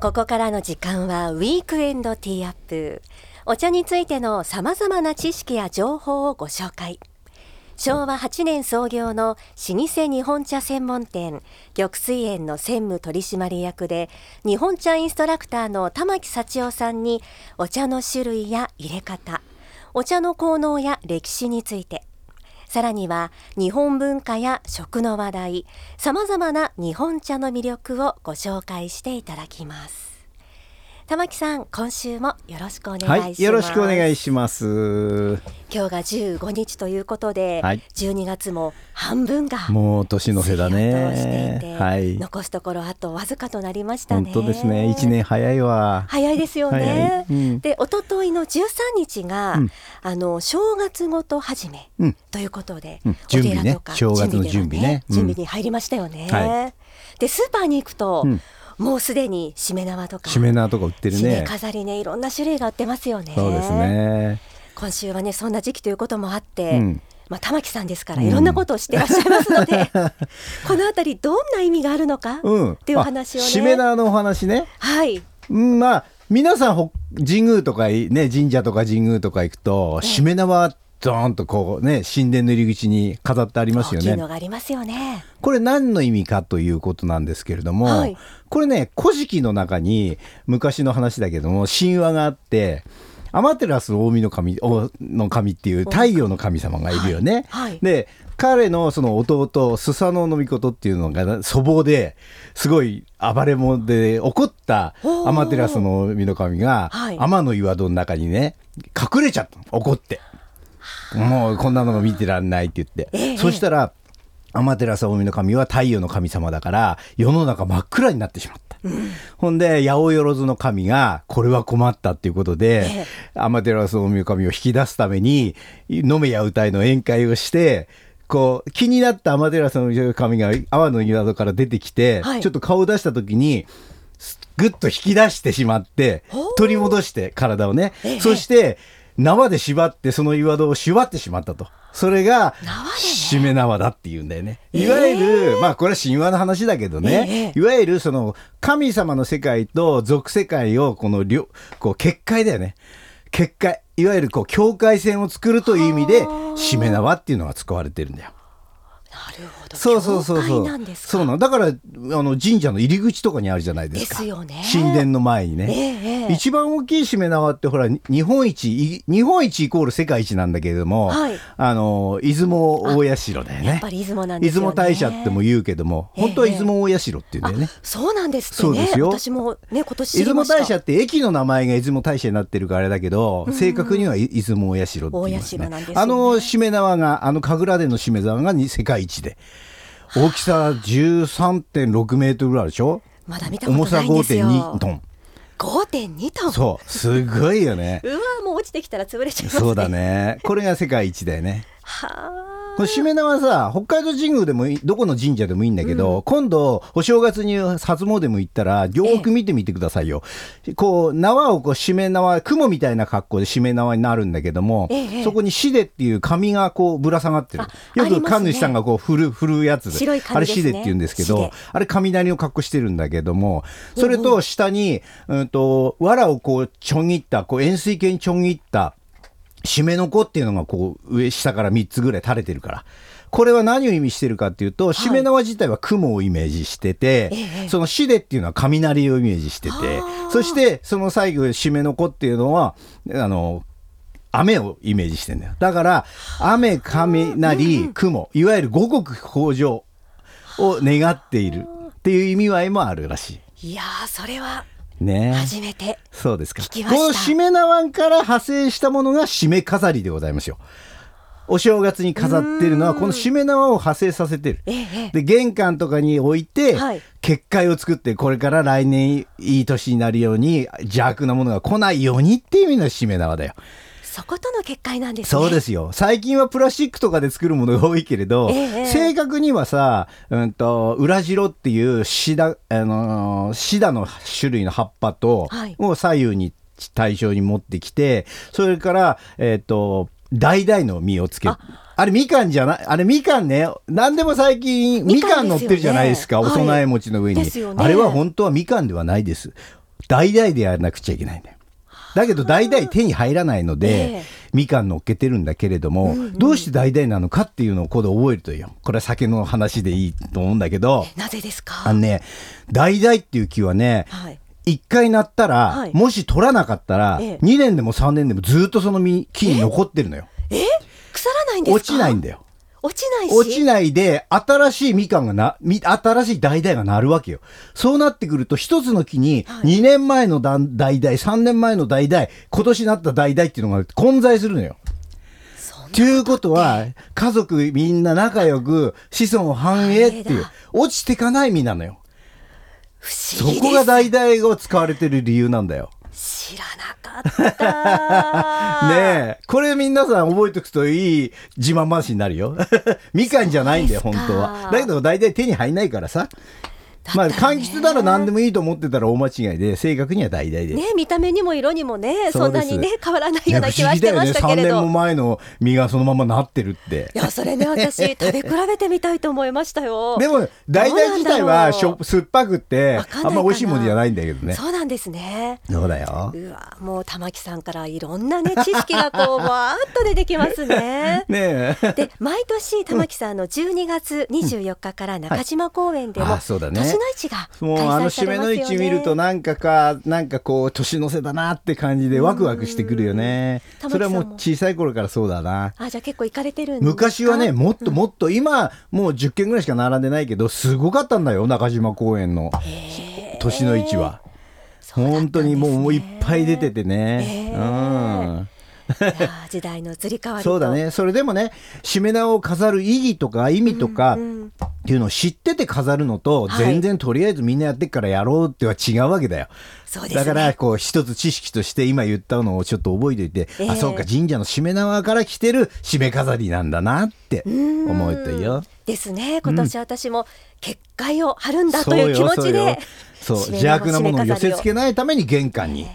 ここからの時間はウィークエンドティーアップ。お茶についてのさまざまな知識や情報をご紹介。昭和8年創業の老舗日本茶専門店玉水園の専務取締役で日本茶インストラクターの玉木幸男さんにお茶の種類や入れ方お茶の効能や歴史について。さらには日本文化や食の話題さまざまな日本茶の魅力をご紹介していただきます。玉木さん今週もよろしくお願いします、はい、よろしくお願いします。今日が15日ということで、はい、12月も半分がもう年の瀬だね。はい、残すところあとわずかとなりましたね。本当ですね。一年早いわ。早いですよね、うん、で一昨日の13日が、うん、あの正月ごと始め、うん、ということで、準備ね。正月の準備ね。準備に入りましたよね、はい、でスーパーに行くと、もうすでにしめ縄とかしめ縄とか売ってるね。飾りねいろんな種類が売ってますよね。そうですね。今週はねそんな時期ということもあって、うん、まあ、玉木さんですからいろんなことを知ってらっしゃいますので、うん、この辺りどんな意味があるのか、うん、っていう話をね。しめ縄のお話ね。はい、うん、まあ皆さん神宮とかね神社とか神宮とか行くとしめ縄ドーンとこうね神殿の入り口に飾ってありますよね。ありますよね。これ何の意味かということなんですけれども、はい、これね古事記の中に昔の話だけども神話があって。アマテラス大神の神の神っていう太陽の神様がいるよね。はいはい、で彼のその弟スサノオノミコトっていうのが祖母ですごい暴れ者で怒ったアマテラスの海の神が天の岩戸の中にね隠れちゃった怒って。もうこんなのも見てらんないって言って、ええ、そしたら天照大の神は太陽の神様だから世の中真っ暗になってしまった。うん、ほんで八百万の神がこれは困ったっていうことで、ええ、天照大の神を引き出すために飲めや歌いの宴会をしてこう気になった天照の神が阿の庭から出てきて、はい、ちょっと顔を出した時にぐっと引き出してしまって取り戻して体をね、え、そして縄で縛ってその岩戸を縛ってしまったと。それが、締め縄だっていうんだよね。いわゆる、えー、まあこれは神話の話だけどね、えー、いわゆるその神様の世界と俗世界をこの両、こう結界だよね。結界。いわゆるこう境界線を作るという意味で、締め縄っていうのが使われてるんだよ。なるほど。そうそうそうそう。そうなの。だからあの神社の入り口とかにあるじゃないですか。ですよね。神殿の前にね。えー、一番大きいしめ縄ってほら日本一日本一イコール世界一なんだけれども、はい、あの出雲大社だよね。やっぱり出雲なんですよね。出雲大社っても言うけども、本当は出雲大社って言うんだよね。そうなんですそうですよ。私もね今年出雲大社って駅の名前が出雲大社になってるからあれだけど、正確には出雲大社って言いますね。あのしめ縄があの神楽殿のしめ縄が世界一で。大きさ13.6メートルぐらいでしょ？まだ見たことないんですよ。重さ5.2トン。5.2トン。そう。すごいよね。うわもう落ちてきたら潰れちゃいますね。そうだね。これが世界一だよね。はあこのしめ縄さ北海道神宮でもどこの神社でもいいんだけど、うん、今度お正月に初詣も行ったらよく見てみてくださいよ、ええ、こう縄をこうしめ縄雲みたいな格好でしめ縄になるんだけども、え、そこにしでっていう紙がこうぶら下がってる。よく神主さんがこう振る振るやつで、ね、あれしでって言うんですけどあれ雷の格好してるんだけどもそれと下に、うんと藁をこうちょん切ったこう円錐形にちょん切った締めの子っていうのがこう上下から3つぐらい垂れてるから。これは何を意味してるかっていうと、しめ縄自体は雲をイメージしてて、はい、そのしでっていうのは雷をイメージしてて、そしてその最後、しめの子っていうのは、あの、雨をイメージしてんだよ。だから、雨、雷、雲、いわゆる五穀豊穣を願っているっていう意味合いもあるらしい。いやそれはね。初めてそうですか。このしめ縄から派生したものがしめ飾りでございますよ。お正月に飾ってるのはこのしめ縄を派生させてる、で玄関とかに置いて、結界を作ってこれから来年いい年になるように邪悪なものが来ないようにっていう意味のしめ縄だよそことの結界なんです、ね、そうですよ。最近はプラスチックとかで作るものが多いけれど、え正確にはさ、うんと、裏白っていうシダ、あのー、シダの種類の葉っぱと、はい、を左右に対象に持ってきて、それから、えっ、ー、と、橙の実をつける。あれみかんじゃないあれみかんね。何でも最近みかん乗ってるじゃないですか。お供え餅の上に、ね。あれは本当はみかんではないです。代々でやらなくちゃいけないんだよ。だけど代々手に入らないので、ええ。みかん乗っけてるんだけれども、どうして代々なのかっていうのをここで覚えるといいよ。これは酒の話でいいと思うんだけど、なぜですか？あのね、代々っていう木はね、はい。一回なったら、はい。もし取らなかったら、ええ。2年でも3年でもずっとその実木に残ってるのよ。え？腐らないんですか？落ちないんだよ。落ちないし落ちないで、新しいみかんがな、み新しい代々がなるわけよ。そうなってくると、一つの木に、2年前の代々、3年前の代々、今年なった代々っていうのが混在するのよ。ということは、家族みんな仲良く、子孫繁栄っていう落ちてかない実なのよ。不そ思議ですこが代々が使われてる理由なんだよ。知らなかった ねえ。これ皆さん覚えておくといい自慢話になるよ。みかんじゃないんだよ、本当は。だけど大体手に入んないからさ。まあ、柑橘なら何でもいいと思ってたら大間違いで、正確には大々です。ね見た目にも色にもねそんなにね変わらないようなね気はしてましたけれ不思議だよね。3ど年も前の実がそのままなってるってい。やそれね 私食べ比べてみたいと思いましたよでも、大々自体はしょ酸っぱくって、あんま美味しいものじゃないんだけどね。そうなんですねそうだよ。うわもう玉木さんからいろんなね知識がこうわーっと出てきますね ねえ。で毎年玉木さんの12月24日から中島公園でも、うだね年の市が開もうあの締めのれますよね。位置見るとなんかかなんかこう年の瀬だなって感じでワクワクしてくるよね。うんそれはもう小さい頃からそうだな。あじゃあ結構行かれてる昔はねもっともっと今もう10軒ぐらいしか並んでないけどすごかったんだよ中島公園の。年の位置はね。本当にもうもういっぱい出ててね。へうん時代の移り変わりと。そうだね。それでもねしめ縄を飾る意義とか意味とかうんっていうのを知ってて飾るのとはい。全然とりあえずみんなやってっからやろうっては違うわけだよ。だからこう一つ知識として今言ったのをちょっと覚えておいて、ええ。あそうか神社のしめ縄から来てるしめ飾りなんだなって思うといいよ。ですね。今年私も結界を張るんだという気持ちでそう邪悪なものを寄せ付けなないために玄関に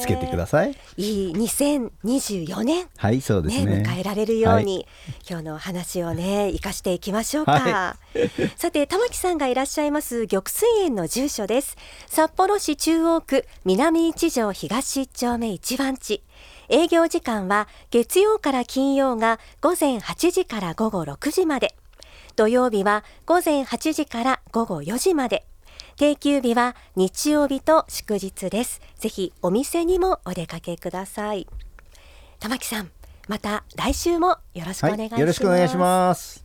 つけてください。いい2024年はいそうですね。ね。迎えられるように、今日のお話をね生かしていきましょうか、は さて玉木さんがいらっしゃいます玉水園の住所です。札幌市中央区南一条東一丁目一番地。営業時間は月曜から金曜が午前8時から午後6時まで。土曜日は午前8時から午後4時まで定休日は日曜日と祝日です。ぜひお店にもお出かけください。玉木さんまた来週もよろしくお願いします、はい、よろしくお願いします。